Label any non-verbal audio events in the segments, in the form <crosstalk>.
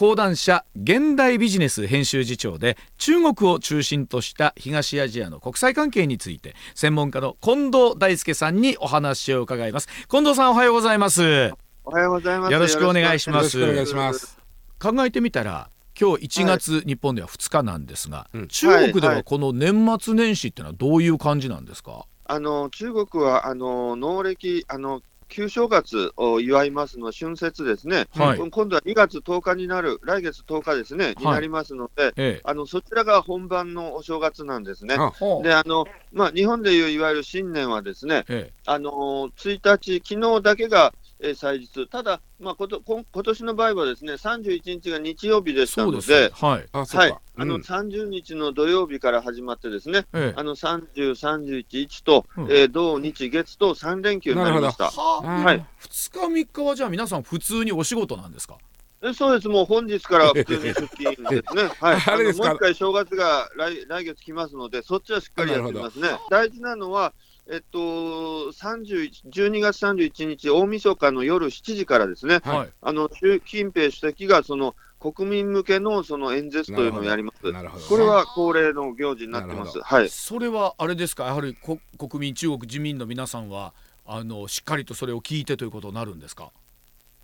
講談社現代ビジネス編集次長で中国を中心とした東アジアの国際関係について専門家の近藤大輔さんにお話を伺います。近藤さんおはようございます。おはようございます。よろしくお願いします。よろしくお願いします。考えてみたら今日1月、はい、日本では2日なんですが、うん、中国ではこの年末年始ってのはどういう感じなんですか、あの中国はあの農暦あの旧正月を祝いますの春節ですね、はい、今度は2月10日になる、来月10日ですね、はい、になりますので、ええ、あのそちらが本番のお正月なんですね。であのまあ、日本でいういわゆる新年はですね、え、あの1日、昨日だけがえー、祭日、ただ、まあ、ことこ今年の場合はですね31日が日曜日でしたので、はい。あはい。あの30日の土曜日から始まってですね、ええ、あの30、31、1と、うん、えー、土日、月と3連休になりました。はい、2日、3日はじゃあ皆さん、普通にお仕事なんですか？えそうです、もう本日から普通に出勤ですね、<laughs> はい、あれもう一回正月が来来月来ますので、そっちはしっかりやってますね。大事なのはえっと、12月31日、大晦日の夜7時からですね、はい、あの習近平主席がその国民向けのその演説というのをやります。これは恒例の行事になってます。はい。それはあれですか、やはり国民、中国人民の皆さんはあのしっかりとそれを聞いてということになるんですか？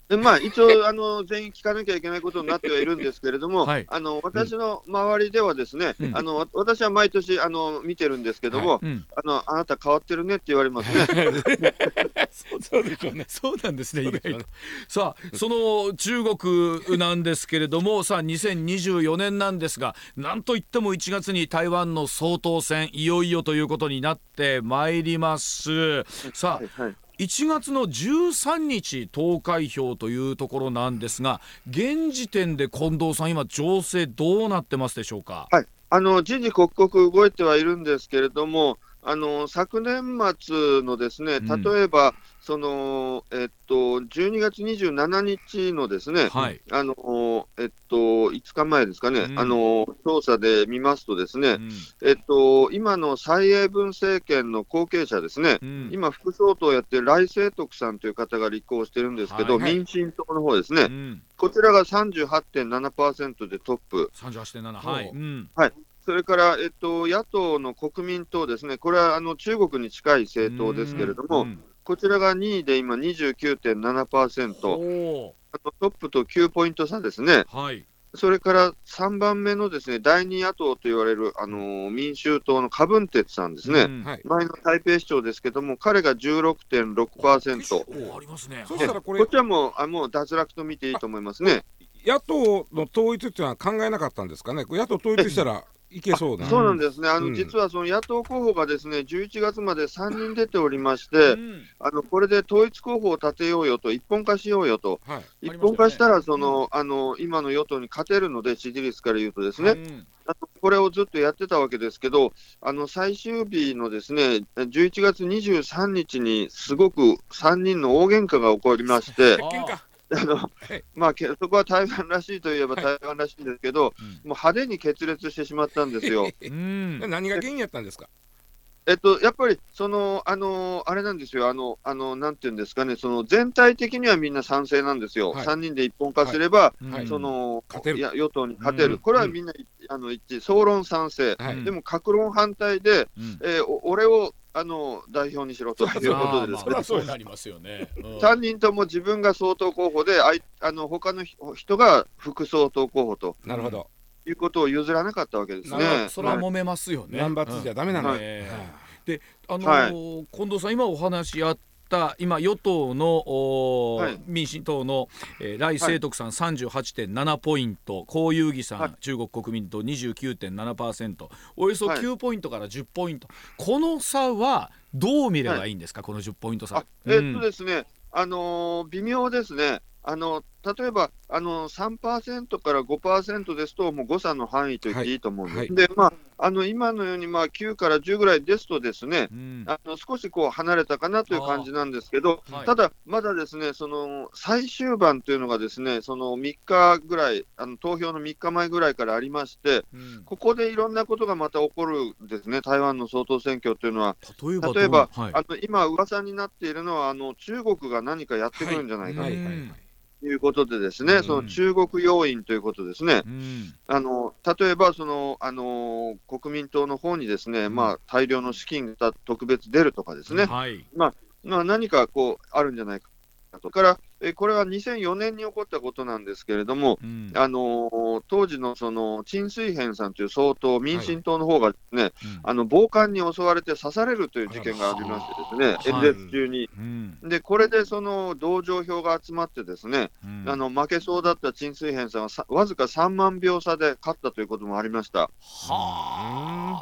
でまあ、一応 <laughs> あの、全員聞かなきゃいけないことになってはいるんですけれども、はい、あの私の周りでは、ですね、うん、あの私は毎年あの見てるんですけども、はい。うん、あの、あなた変わってるねって言われますね。<laughs> そうでしょうね。そうなんですね、意外と。さあ、その中国なんですけれども、さあ、2024年なんですが、なんといっても1月に台湾の総統選、いよいよということになってまいります。さあ、はいはい1月の13日投開票というところなんですが現時点で近藤さん今情勢どうなってますでしょうか？はいあの時々刻々動いてはいるんですけれども、あの昨年末のですね、例えば、うん、そのえっと12月27日のですね、はい、あのえっと5日前ですかね、うん、あの調査で見ますとですね、うん、えっと今の蔡英文政権の後継者ですね、今副総統をやってる来清徳さんという方が立候補してるんですけど、はいはい、民進党の方ですね、こちらが38.7%でトップ。38.7はい、はいそれから、えっと、野党の国民党ですね、これはあの中国に近い政党ですけれども、うん、こちらが2位で今29.7%、あとトップと9ポイント差ですね。はい。それから3番目のですね第2野党と言われる、あのー、民衆党のカブンテツさんですね、うん。はい、前の台北市長ですけども、彼が16.6%。ありますね。そしたらこれ、ちはもうあもう脱落と見ていいと思いますね。野党の統一っていうのは考えなかったんですかね、野党統一したらいけそうそうなんですね、あの、うん、実はその野党候補がですね11月まで3人出ておりまして、うん、あのこれで統一候補を立てようよと、一本化しようよと、はい、一本化したらその、あの今の与党に勝てるので、支持率から言うとですね、あのこれをずっとやってたわけですけど、あの最終日のですね11月23日に、すごく3人の大喧嘩が起こりまして。あのまあ、そこは台湾らしいといえば台湾らしいんですけど、はい、もう派手に決裂してしまったんですよ。<laughs> 何が原因やったんですか？えっと、やっぱり、その、あの、あれなんですよ、あの、あの、なんていうんですかね、その、全体的にはみんな賛成なんですよ。はい、3人で一本化すれば、はい、その、いや、与党に勝てる。これはみんな、あの、一致、総論賛成。でも、各論反対で、うん、えー、俺を、あの代表にしろと。いうことでですね、そうなりますよね、うん、3人とも自分が総統候補で、あいあの他の人が副総統候補と。なるほど。いうことを譲らなかったわけですね。それは揉めますよね。ナンバー2じゃダメなんだ、はい、で、あのーはい、近藤さん今お話あった今与党の、はい、民進党の、えー、来清徳さん38.7ポイント江遊義さん、はい、中国国民党29.7%およそ9ポイントから10ポイント、この差はどう見ればいいんですか、この10ポイント差。えー、っとですね、あのー、微妙ですね。あの例えばあの3%から5%ですと、もう誤差の範囲と言っていいと思うんです。はい、で、まあ、あの今のようにまあ9から10ぐらいですと、ですね、うん、あの少しこう離れたかなという感じなんですけど、はい、ただ、まだですねその最終盤というのがですねその3日ぐらい、あの投票の3日前ぐらいからありまして、うん、ここでいろんなことがまた起こるんですね、台湾の総統選挙というのは。例えば、はい、あの今、噂になっているのはあの中国が何かやってくるんじゃないかと。いうことでですね、その中国要因ということですね、あの例えばそのあの国民党の方にですね、まあ、大量の資金が特別出るとかですね、はい、まあまあ、何かこうあるんじゃないかと。からえこれは2004年に起こったことなんですけれども、うん、あの当時のその陳水扁さんという総統、民進党の方がね、はいあの暴漢に襲われて刺されるという事件がありましてですね、演説中に、はい、でこれでその同情票が集まってですね、うん、あの負けそうだった陳水扁さんはわずか3万票差で勝ったということもありました。は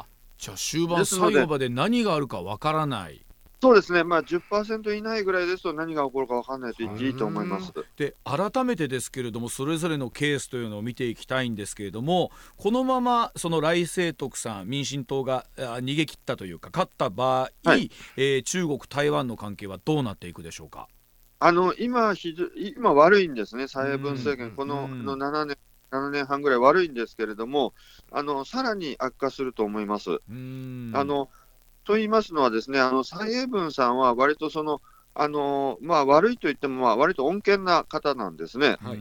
あ、じゃあ終盤最後まで何があるかわからない。そうですね、まあ、10%以内ぐらいですと何が起こるか分からないと言っていいと思います。で改めてですけれども、それぞれのケースというのを見ていきたいんですけれども、このままその来清徳さん、民進党が逃げ切ったというか、勝った場合、はい、えー、中国、台湾の関係はどうなっていくでしょうか？あの今今悪いんですね、蔡英文政権、このの7年。7年半ぐらい悪いんですけれども、あのさらに悪化すると思います。あのと言いますのはですね、あの蔡英文さんは割とその、あのまあ、悪いと言っても、まあ、割と穏健な方なんですね。はい、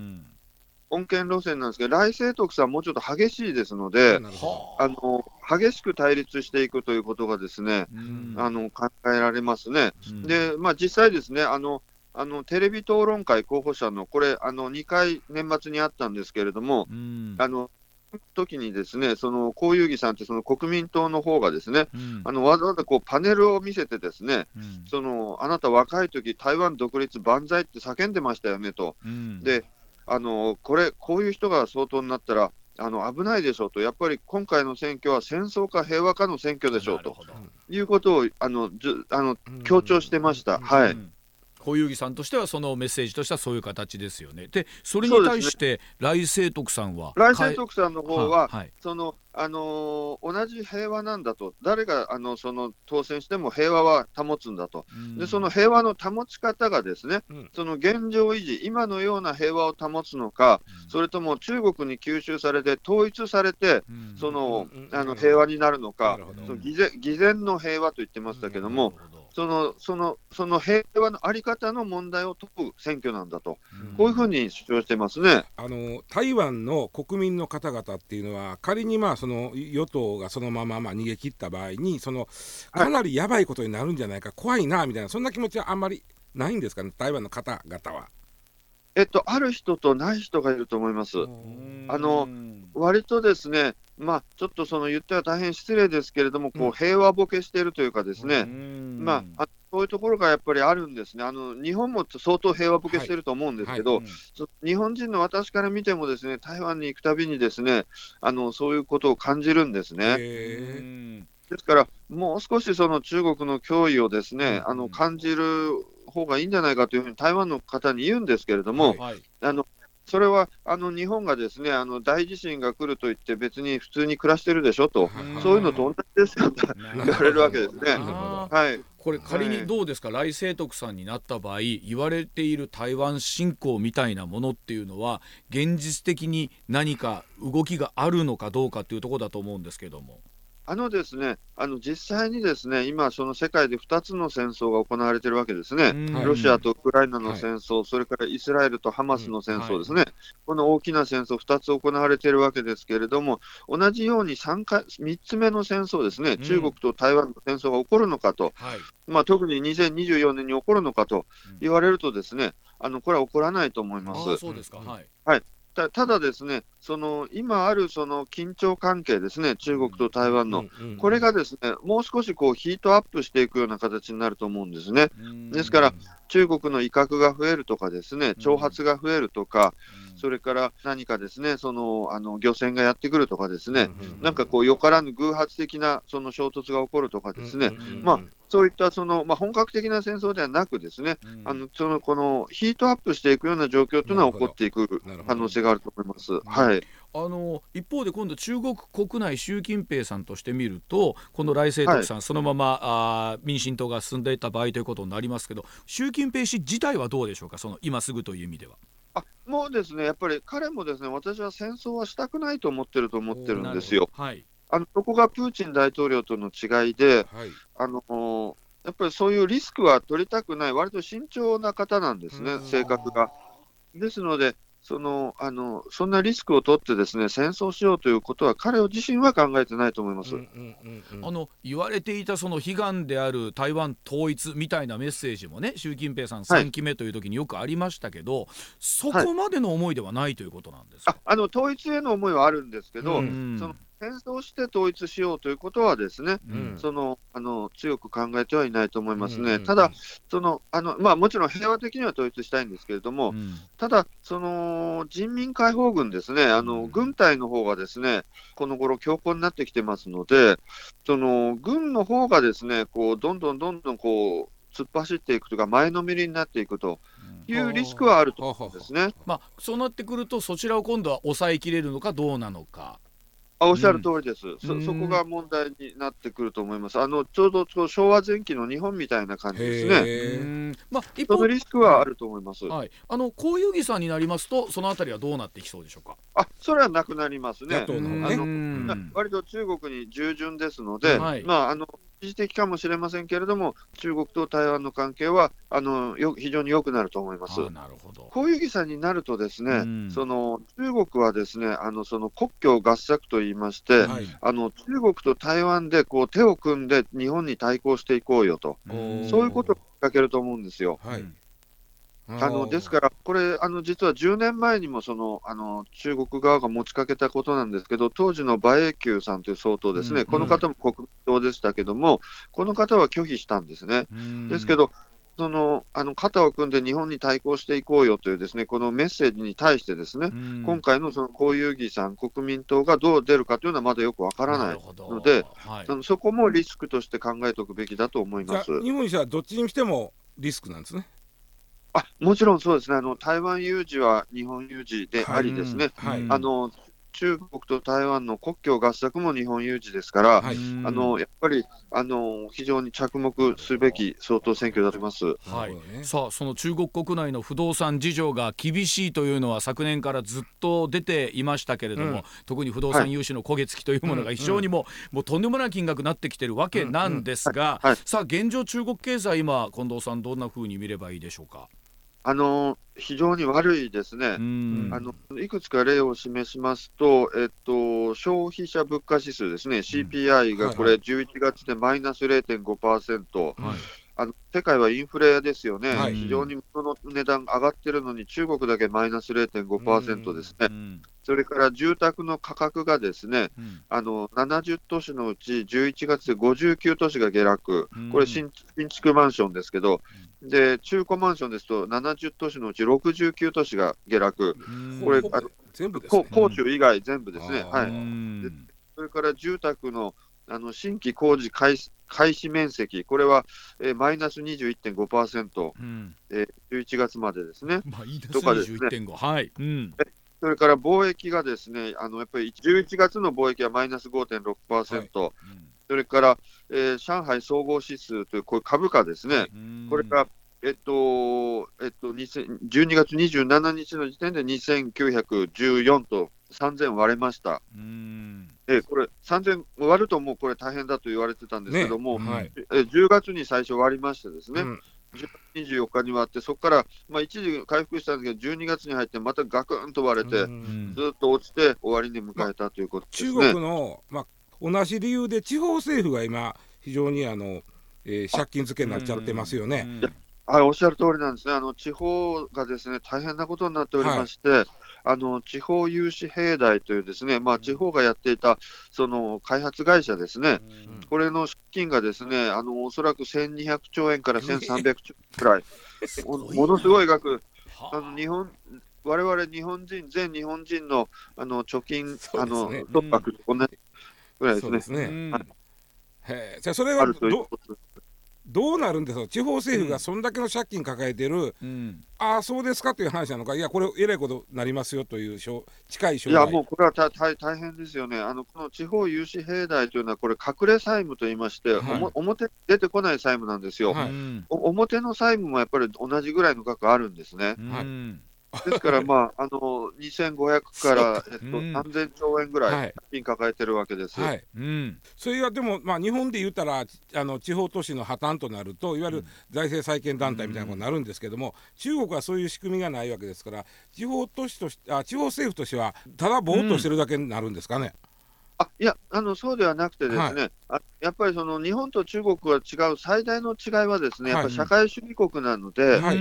穏健路線なんですけど、来清徳さん、もうちょっと激しいですので、あ。の激しく対立していくということがですね、あの考えられますね。で、まあ、実際ですね、あのあのテレビ討論会候補者の、これ、あの2回年末にあったんですけれども、あの時にですね、その江遊義さんってその国民党の方がですね、うん、あのわざわざこうパネルを見せてですね、うん、そのあなた若い時台湾独立万歳って叫んでましたよねと。うん、であのこれこういう人が総統になったらあの危ないでしょうと、やっぱり今回の選挙は戦争か平和かの選挙でしょうということをあのじゅあの強調してました。はい、小遊戯さんとしてはそのメッセージとしてはそういう形ですよね。でそれに対して来清徳さんは来清徳さんの方は、はい、そのあのー、同じ平和なんだと、誰があのその当選しても平和は保つんだと、でその平和の保ち方がですね、うん、その現状維持、今のような平和を保つのか、うん、それとも中国に吸収されて、統一されて、うん、そのあの平和になるのか、その偽善の平和と言ってましたけども、そのそのその平和の在り方の問題を問う選挙なんだと、うん、こういうふうに主張してますね。あの台湾の国民の方々っていうのは、仮にまあその与党がそのまままあ逃げ切った場合に、そのかなりやばいことになるんじゃないか、はい、怖いなみたいな、そんな気持ちはあんまりないんですかね、台湾の方々は。えっと、ある人とない人がいると思います。あの割とですね、まあ、ちょっとその言っては大変失礼ですけれども、こう平和ボケしているというかですね、まあ、そういうところがやっぱりあるんですね。あの日本も相当平和ボケしてると思うんですけど、日本人の私から見てもですね、台湾に行くたびにですね、あのそういうことを感じるんですね。ですから、もう少しその中国の脅威をですね、あの感じる方がいいんじゃないかというふうに台湾の方に言うんですけれども、はい、あのそれはあの日本がですねあの大地震が来ると言って、別に普通に暮らしてるでしょと、そういうのと同じですよと <laughs> 言われるわけですね。はい。これ仮にどうですか、はい、来清徳さんになった場合言われている台湾侵攻みたいなものっていうのは現実的に何か動きがあるのかどうかっていうところだと思うんですけども。あのですね、あの実際にですね、今、その世界で2つの戦争が行われているわけですね、ロシアとウクライナの戦争、はい、それからイスラエルとハマスの戦争ですね、はい、この大きな戦争、2つ行われているわけですけれども、同じように3回3つ目の戦争ですね、中国と台湾の戦争が起こるのかと、はい、まあ、特に2024年に起こるのかと言われると、ですね、あのこれは起こらないと思います。そうですか、はい、はいたただですね、その今あるその緊張関係ですね、中国と台湾の、これがですね、もう少しこうヒートアップしていくような形になると思うんですね。ですから、中国の威嚇が増えるとかですね、挑発が増えるとか、それから何かですね、そのあの漁船がやってくるとかですね、なんかこう、よからぬ偶発的なその衝突が起こるとかですね、まあ、そういったその、まあ、本格的な戦争ではなくですね、あのそのこのヒートアップしていくような状況というのは起こっていく可能性があると思います。はい。あの一方で今度中国国内習近平さんとして見るとこの来清徳さん、はい、そのままあ民進党が進んでいった場合ということになりますけど習近平氏自体はどうでしょうか？その今すぐという意味では。あもうですねやっぱり彼もですね私は戦争はしたくないと思ってると思ってるんですよ。はい、あのそこがプーチン大統領との違いで、はい、あのやっぱりそういうリスクは取りたくない、割と慎重な方なんですね、性格が。ですので、そのあのそんなリスクを取ってですね戦争しようということは彼自身は考えてないと思います。あの言われていたその悲願である台湾統一みたいなメッセージもね習近平さん3期目という時によくありましたけど、はい、そこまでの思いではないということなんですか、はい、ああの統一への思いはあるんですけど、うん、その戦争して統一しようということはですね、うん、そのあの強く考えてはいないと思いますね、ただ、そのあのまあ、もちろん平和的には統一したいんですけれども、うん、ただ、その人民解放軍ですね、あの軍隊の方がですねこの頃強硬になってきてますので、その軍の方がですねこうどんどんどんどんこう突っ走っていくというか、前のめりになっていくと。いうリスクはあると思うんですね、まあ、そうなってくると、そちらを今度は抑えきれるのかどうなのか。あおっしゃる通りです、うん、そそこが問題になってくると思います、あのちょうど昭和前期の日本みたいな感じですね、まあ、一方そのリスクはあると思います、はい、あのこういう議さんになりますと、そのあたりはどうなってきそうでしょうか？あそれはなくなりますね、ね。あの割と中国に従順ですので、はい、まあ、あの一時的かもしれませんけれども、中国と台湾の関係はあのよ非常に良くなると思います。なるほど。こういう議さになると、ですね、うん、その中国はですねあのその国境合作といいまして、はい、あの中国と台湾でこう手を組んで日本に対抗していこうよと、そういうことをかけると思うんですよ。はいあのですから、これ、あの実は10年前にもそのあの中国側が持ちかけたことなんですけど、当時の馬英九さんという総統ですね、うん、この方も国党でしたけども、この方は拒否したん。ですね。ですけど、そのあの肩を組んで日本に対抗していこうよというですねこのメッセージに対してですね、今回のその公有議さん、国民党がどう出るかというのはまだよくわからないので、はい、あのそこもリスクとして考えておくべきだと思います。日本にしてはどっちにしてもリスクなんですね。あもちろんそうですね。あの、台湾有事は日本有事でありですね、はい、あの中国と台湾の国境合作も日本有事ですから、はい、あのやっぱりあの非常に着目すべき総統選挙であります、はい、さあその中国国内の不動産事情が厳しいというのは昨年からずっと出ていましたけれども、うん、特に不動産融資の焦げ付きというものが非常にも,、もうとんでもない金額になってきてるわけなんですが、さあ現状中国経済今近藤さんどんなふうに見ればいいでしょうか？あの非常に悪いですね、あのいくつか例を示しますと、えっと、消費者物価指数ですね、CPI がこれ、11月でマイナス0.5%、はい。あの世界はインフレですよね、はい、非常に物の値段上がってるのに、中国だけマイナス0.5%ですね、それから住宅の価格がですね、うん、あの70都市のうち11月で59都市が下落、これ新、新築マンションですけど、で中古マンションですと、70都市のうち69都市が下落、これ、あの全部ですね、高州以外全部ですね。はい。それから住宅のあの新規工事開始開始面積、これは、えー、マイナス21.5%、うん。えー、11月までですね。マイナス21.5、ね、はい、うん、それから貿易がですね、あのやっぱり11月の貿易はマイナス5.6%、はい。うん、それから、えー、上海総合指数というこういう株価ですね、これが、えっとえっと、12月27日の時点で2914と3000割れました。うん。えこれ、3000割るともうこれ大変だと言われてたんですけども、ねはい、え10月に最初割りましてですね、うん、24日に割って、そこから、まあ、一時回復したんですけど、12月に入ってまたガクンと割れて、ずっと落ちて終わりに迎えたということですね、まあ、中国の、まあ、同じ理由で地方政府が今、非常にあの、えー、借金付けになっちゃってますよね。はい、おっしゃる通りなんですね。あの地方がですね大変なことになっておりまして、はい、あの地方融資平台というですね、まあ、地方がやっていたその開発会社ですね、うん、これの資金がですね、あのおそらく1200兆円から1300兆円くらい、ものすごい額、あ。の日本我々日本人、全日本人のあの貯金、ね、あの突破と同じぐらいですね。そうですね、はい、へじゃあそれはどどうなるんですか？地方政府がそんだけの借金抱えてる、うん、ああそうですか？という話なのか？いやこれえらいことになりますよという近い将来。いやもうこれは大大変ですよね。あのこの地方融資平台というのはこれ隠れ債務といいまして、はい、表出てこない債務なんですよ、はい、表の債務もやっぱり同じぐらいの額あるんですね、はい、ですから、まあ、<laughs> あの2500から、えっと、3000兆円ぐらい借金抱えてるわけです。はい。うん、それはでも、まあ、日本で言ったらあの地方都市の破綻となるといわゆる財政再建団体みたいなことになるんですけども、中国はそういう仕組みがないわけですから地方都市としあ地方政府としてはただぼーっとしてるだけになるんですかね。あいやあの、そうではなくてですね、はい、あやっぱりその日本と中国が違う最大の違いはですね、やっぱ社会主義国なので、はい、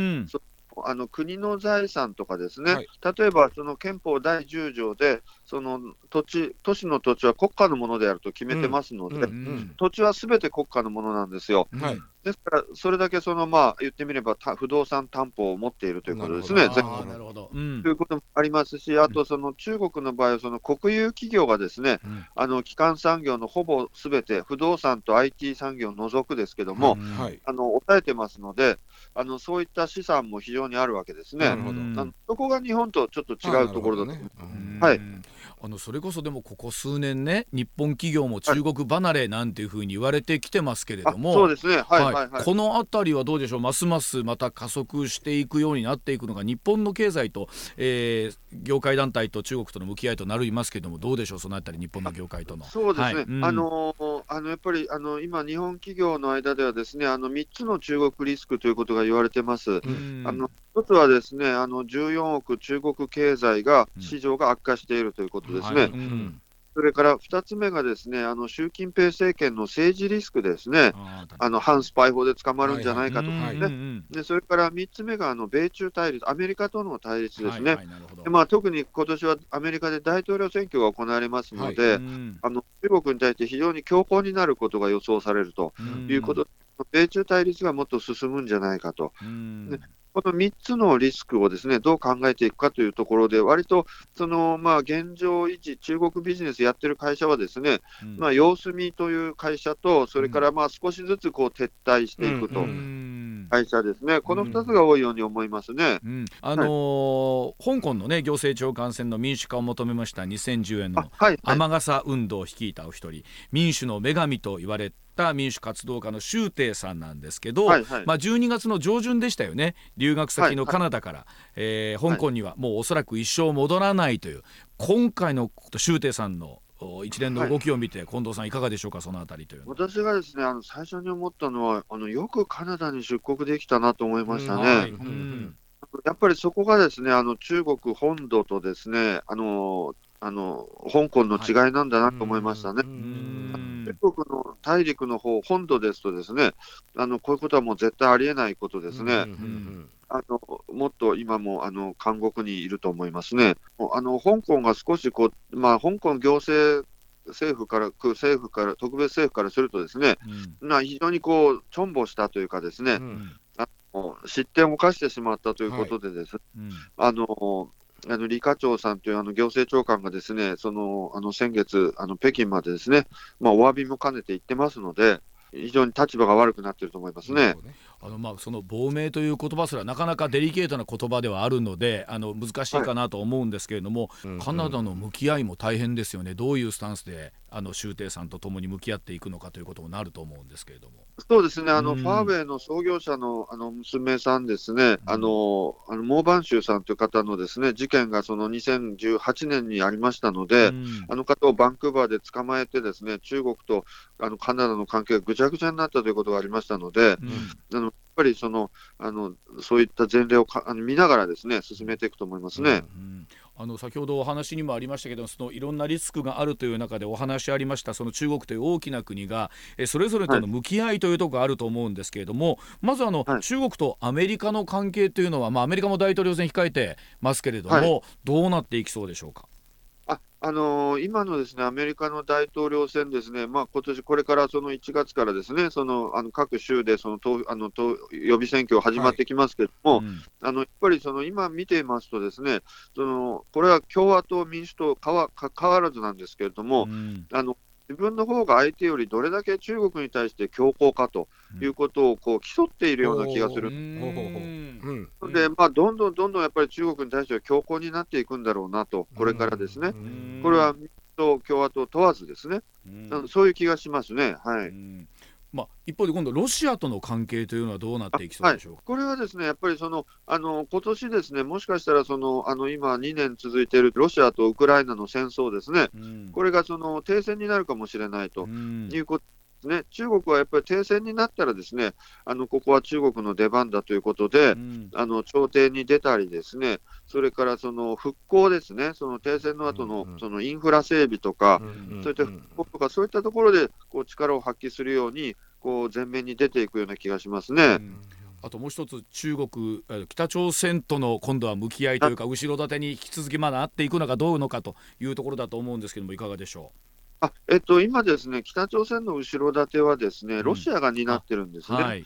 あの国の財産とかですね、はい、例えばその憲法第10条で、その土地、都市の土地は国家のものであると決めてますので、うんうん、土地はすべて国家のものなんですよ。はい、ですから、それだけその、まあ、言ってみれば不動産担保を持っているということですね。なるほど、ということもありますし、あとその中国の場合は、その国有企業がですね、うん、あの基幹産業のほぼすべて、不動産と IT 産業を除くですけども、はい、あの抑えてますのであの、そういった資産も非常にあるわけですね。なるほど。あのそこが日本とちょっと違うところだと思います。ね、はいあのそれこそでもここ数年ね日本企業も中国離れなんていうふうに言われてきてますけれども、そうですね、はいはい。はい、この辺りはどうでしょう？ますますまた加速していくようになっていくのが日本の経済と、えー、業界団体と中国との向き合いとなりますけれどもどうでしょう？そのあたり日本の業界との。そうですね、はい。うん、あのあのやっぱりあの今日本企業の間ではですねあの3つの中国リスクということが言われてます。うん、あの一つはですねあの14億中国経済が市場が悪化しているということですね。はい。うん。それから2つ目がですね、あの習近平政権の政治リスクですね、あの反スパイ法で捕まるんじゃないかとかね、でそれから3つ目があの米中対立、アメリカとの対立ですね、でまあ、特に今年はアメリカで大統領選挙が行われますので、はい、あの中国に対して非常に強硬になることが予想されるということ米中対立がもっと進むんじゃないかと。この3つのリスクをですねどう考えていくかというところで、割とその、まあ、現状維持、中国ビジネスやってる会社は、ですね、うん、まあ、様子見という会社と、それからまあ少しずつこう撤退していくと。会社ですね、この2つが多いように思いますね、うん、あのーはい、香港の、ね、行政長官選の民主化を求めました2010円の雨傘運動を率いたお一人、民主の女神と言われった民主活動家の周庭さんなんですけど、はいはい、まあ、12月の上旬でしたよね。留学先のカナダから、はいはい、えー、香港にはもうおそらく一生戻らないという今回の周庭さんの一連の動きを見て、はい、近藤さん、いかがでしょうか、そのあたりという私がですねあの最初に思ったのはあの、よくカナダに出国できたなと思いましたね。はい。うん、やっぱりそこがですねあの中国本土とですねあのあの香港の違いなんだなと思いましたね。中国の大陸の方本土ですと、ですねあのこういうことはもう絶対ありえないことですね。あのもっと今もあの監獄にいると思いますね。あの香港が少しこう、まあ、香港行政政府から、政府から、特別政府からするとですね、うん、非常にこう、ちょんぼしたというかですね、うん、あの失点を犯してしまったということでです、はい。うん、あのあの李家超さんというあの行政長官がですね、そのあの先月、あの北京までですね、まあ、お詫びも兼ねて行ってますので、非常に立場が悪くなっていると思いますね。あのまあその亡命という言葉すらなかなかデリケートな言葉ではあるのであの難しいかなと思うんですけれども、はい、カナダの向き合いも大変ですよね、どういうスタンスであの周庭さんと共に向き合っていくのかということもなると思うんですけれども。そうですね、あの、ファーウェイの創業者のあの娘さんですね、あのあのモーバンシュさんという方のですね事件がその2018年にありましたので、あの方をバンクーバーで捕まえて、ですね中国とあのカナダの関係がぐちゃぐちゃになったということがありましたので、あのぱりそのあのそういった前例をかあの見ながらですね進めていくと思いますね。うんうんあの先ほどお話にもありましたけどそのいろんなリスクがあるという中でお話ありましたその中国という大きな国がえそれぞれとの向き合いというところがあると思うんですけれども、はい、まずあの、はい、中国とアメリカの関係というのは、まあ、アメリカも大統領選控えてますけれども、はい、どうなっていきそうでしょうか？あのー、今のですねアメリカの大統領選ですね、まあ今年これからその1月からですねそのあの各州でその党あの党予備選挙始まってきますけれども、はい。うん、あのやっぱりその今見ていますとですねそのこれは共和党、民主党変わ変わらずなんですけれども、うん、あの自分の方が相手よりどれだけ中国に対して強硬かということをこう競っているような気がする。で、まあ、どんどんどんどんやっぱり中国に対しては強硬になっていくんだろうなと、これからですね。これは民主党、共和党問わずですね。そういう気がしますね。はい。まあ、一方で今度、ロシアとの関係というのはどうなっていきそうでしょう、はい、これはですね、やっぱりそのあの今年ですね、もしかしたらそのあの今、2年続いているロシアとウクライナの戦争ですね、うん、これがその停戦になるかもしれないということですね、中国はやっぱり停戦になったら、ですねあのここは中国の出番だということで、うん、あの調停に出たり、ですねそれからその復興ですね、その停戦の後のそのインフラ整備とか、そういった復興とか、そういったところでこう力を発揮するように、こう前面に出ていくような気がしますね。うん。あともう一つ中国北朝鮮との今度は向き合いというか後ろ盾に引き続きまだあっていくのかどうのかというところだと思うんですけどもいかがでしょう？あえっと、今ですね、北朝鮮の後ろ盾はですね、ロシアが担ってるんですね。うんはい、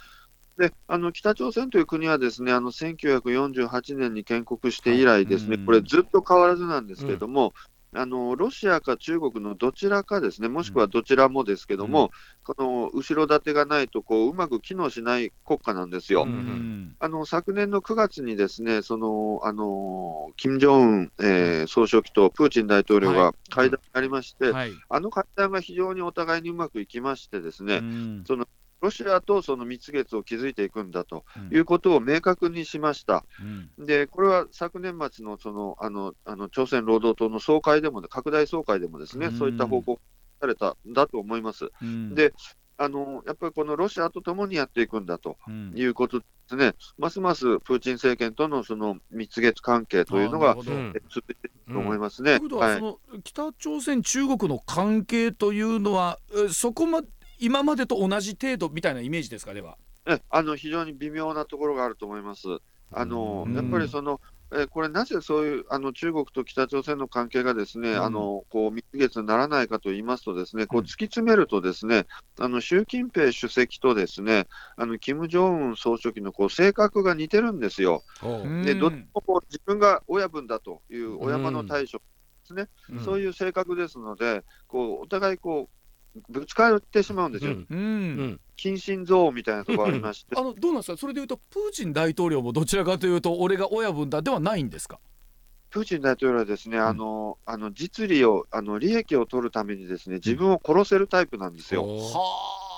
であの北朝鮮という国はですねあの1948年に建国して以来、ですね、はい、これ、ずっと変わらずなんですけれども、あのロシアか中国のどちらかですね、もしくはどちらもですけども、うん、この後ろ盾がないとこう、うまく機能しない国家なんですよ。うん、あの昨年の9月にですね、そのあの金正恩、えー、総書記とプーチン大統領が会談になりまして、はい。はい、あの会談が非常にお互いにうまくいきましてですね、うん、そのロシアとその蜜月を築いていくんだということを明確にしました。うん、で、これは昨年末のそのあのあの朝鮮労働党の総会でも、拡大総会でもですね、うん、そういった報告されたんだと思います。うん、であのやっぱりこのロシアと共にやっていくんだということですね、ますますプーチン政権とのその蜜月関係というのが続いていると思いますね。ということは、はい、その北朝鮮、中国の関係というのは、そこま今までと同じ程度みたいなイメージですか？では。えあの非常に微妙なところがあると思います。あのやっぱりそのえこれ、なぜそういうあの中国と北朝鮮の関係がですね、うん、あのこう蜜月にならないかと言いますと、ですねこう突き詰めると、ですね、あの習近平主席とですねあの金正恩総書記のこう性格が似てるんですよ。でどっちもこう自分が親分だというお山の大将ですね、うん、そういう性格ですので、こうお互いこうぶつかってしまうんですよ。うん、近親憎悪みたいなところありまして。あのどうなんですか？それでいうとプーチン大統領もどちらかというと俺が親分だではないんですか？プーチン大統領はですね、あの、あの実利を、あの利益を取るためにですね、自分を殺せるタイプなんですよ。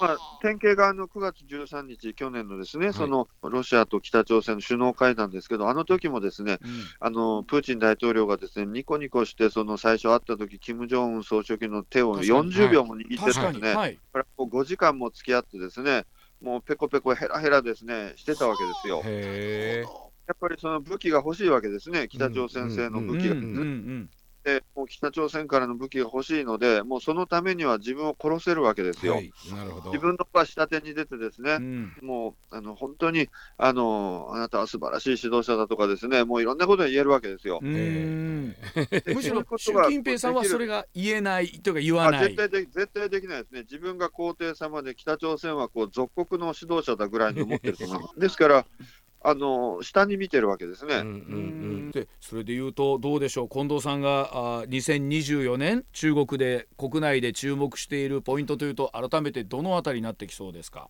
まあ、典型があの9月13日、去年のですね、はい、そのロシアと北朝鮮の首脳会談ですけど、あの時もですね、うん、あのプーチン大統領がですねニコニコして、その最初会った時金正恩総書記の手を40秒も握ってたんですね、はい、これもう5時間も付き合ってですね、もうペコペコヘラヘラですね、してたわけですよ。やっぱりその武器が欲しいわけですね、北朝鮮製の武器が。でもう北朝鮮からの武器が欲しいので、もうそのためには自分を殺せるわけですよ。はい、なるほど自分のが下手に出て、ですね、うん、もうあの本当にあのあなたは素晴らしい指導者だとか、ですねもういろんなことが言えるわけですよ。むしろ習近平さんはそれが言えないというか、言わない絶対で絶対できないですね、自分が皇帝様で、北朝鮮はこう属国の指導者だぐらいに思ってると思います。ですからあの下に見てるわけですね。うんうんうん、でそれでいうとどうでしょう？近藤さんがあ2024年中国で国内で注目しているポイントというと改めてどのあたりになってきそうですか？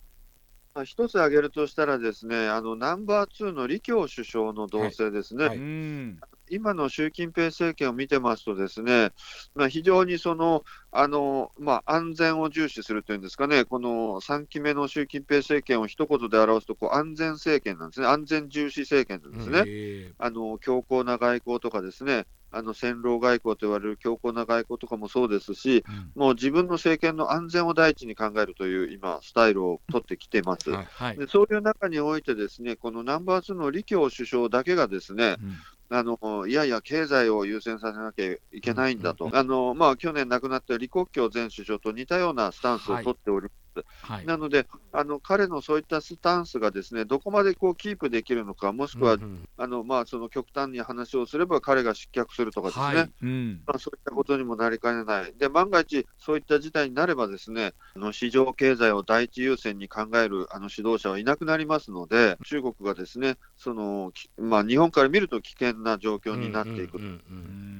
一つ挙げるとしたらですねあのナンバー2の李強首相の動静ですね。はい。はい今の習近平政権を見てますと、ですね、まあ、非常にそのあの、まあ、安全を重視するというんですかね、この3期目の習近平政権を一言で表すとこう、安全政権なんですね、安全重視政権なんですね、あの強硬な外交とかですね、あの戦狼外交と言われる強硬な外交とかもそうですし、うん、もう自分の政権の安全を第一に考えるという今、スタイルを取ってきてます。はい、でそういう中において、ですねこのナンバー2の李強首相だけがですね、うんあのいやいや、経済を優先させなきゃいけないんだと、あのまあ、去年亡くなった李克強前首相と似たようなスタンスを取っております。はい、なのであの、彼のそういったスタンスがですねどこまでこうキープできるのか、もしくは、うんうん、あのまあ、その極端に話をすれば、彼が失脚するとかですね、はい。うん、まあ、そういったことにもなりかねない、で万が一、そういった事態になれば、ですねあの市場経済を第一優先に考えるあの指導者はいなくなりますので、中国がですねその、まあ、日本から見ると危険な状況になっていくという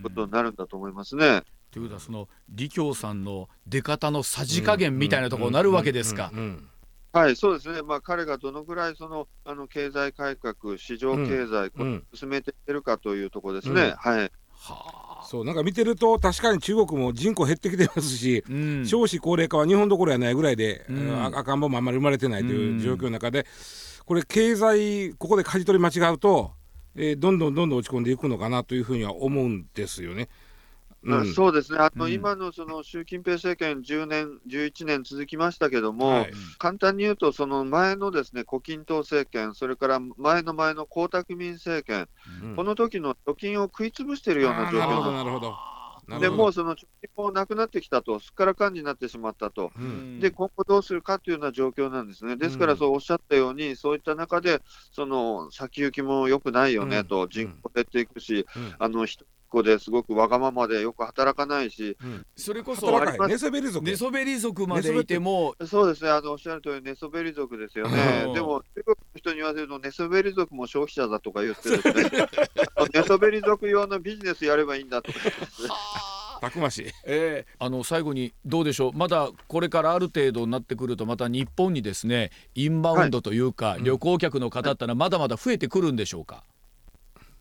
ことになるんだと思いますね。ということはその李強さんの出方のさじ加減みたいなところになるわけですか。はい、そうですね、まあ、彼がどのぐらいそのあの経済改革、市場経済、うん、進めていけるかというところですね。うん、はい。はそうなんか見てると確かに中国も人口減ってきてますし、うん、少子高齢化は日本どころやないぐらいで、うん、赤ん坊もあんまり生まれてないという状況の中で、これ経済ここで舵取り間違うと、えー、どんどんどんどん落ち込んでいくのかなというふうには思うんですよね。うん、そうですね、あの、うん、今のその習近平政権、10年、11年続きましたけども、はい、簡単に言うと、その前のですね胡錦涛政権、それから前の前の江沢民政権、うん、この時の貯金を食い潰しているような状況なるほどでもうその貯金もなくなってきたと、すっからかんになってしまったと、うん、で今後どうするかというような状況なんですね、ですからそうおっしゃったように、そういった中で、その先行きも良くないよねと、人口減っていくし、あの人子ですごくわがままでよく働かないし、うん、それこそ寝そべり族。寝そべり族までいてもそうですねあのおっしゃる通り寝そべり族ですよね、でも中国の人に言わせると寝そべり族も消費者だとか言ってですね。<laughs> 寝そべり族用のビジネスやればいいんだとかたくましい、えー、あの最後にどうでしょう。まだこれからある程度になってくるとまた日本にですねインバウンドというか、はい、旅行客の方ってのはまだまだ増えてくるんでしょうか、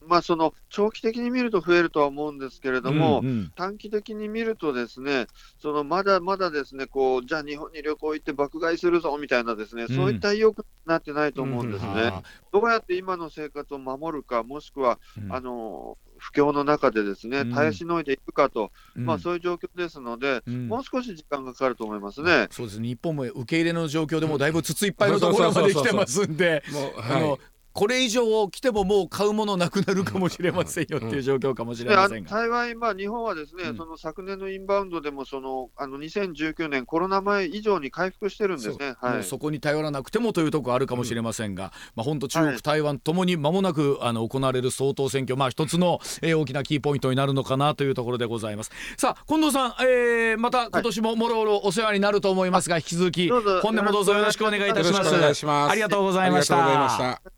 まあ、その長期的に見ると増えるとは思うんですけれども、うんうん、短期的に見ると、ですねそのまだまだですねこうじゃあ日本に旅行行って爆買いするぞみたいな、ですね、うん、そういった意欲になってないと思うんですね。うん。うん、どうやって今の生活を守るか、もしくは、あの不況の中でですね耐えしのいでいくかと、うん、まあ、そういう状況ですので、うん、もう少し時間がかかると思いますね。そうです日本も受け入れの状況でもだいぶ筒いっぱいのところまで来てますんで、あのこれ以上来てももう買うものなくなるかもしれませんよっていう状況かもしれませんが、幸い、まあ、日本はですね、うん、その昨年のインバウンドでもそのあの2019年コロナ前以上に回復してるんですね、はい、そこに頼らなくてもというところあるかもしれませんが、うん、まあ、本当中国、はい、台湾ともに間もなくあの行われる総統選挙、まあ、一つの、えー、大きなキーポイントになるのかなというところでございます。さあ近藤さん、えー、また今年ももろもろお世話になると思いますが、引き続き本年もどうぞよろしくお願いいたします。ありがとうございました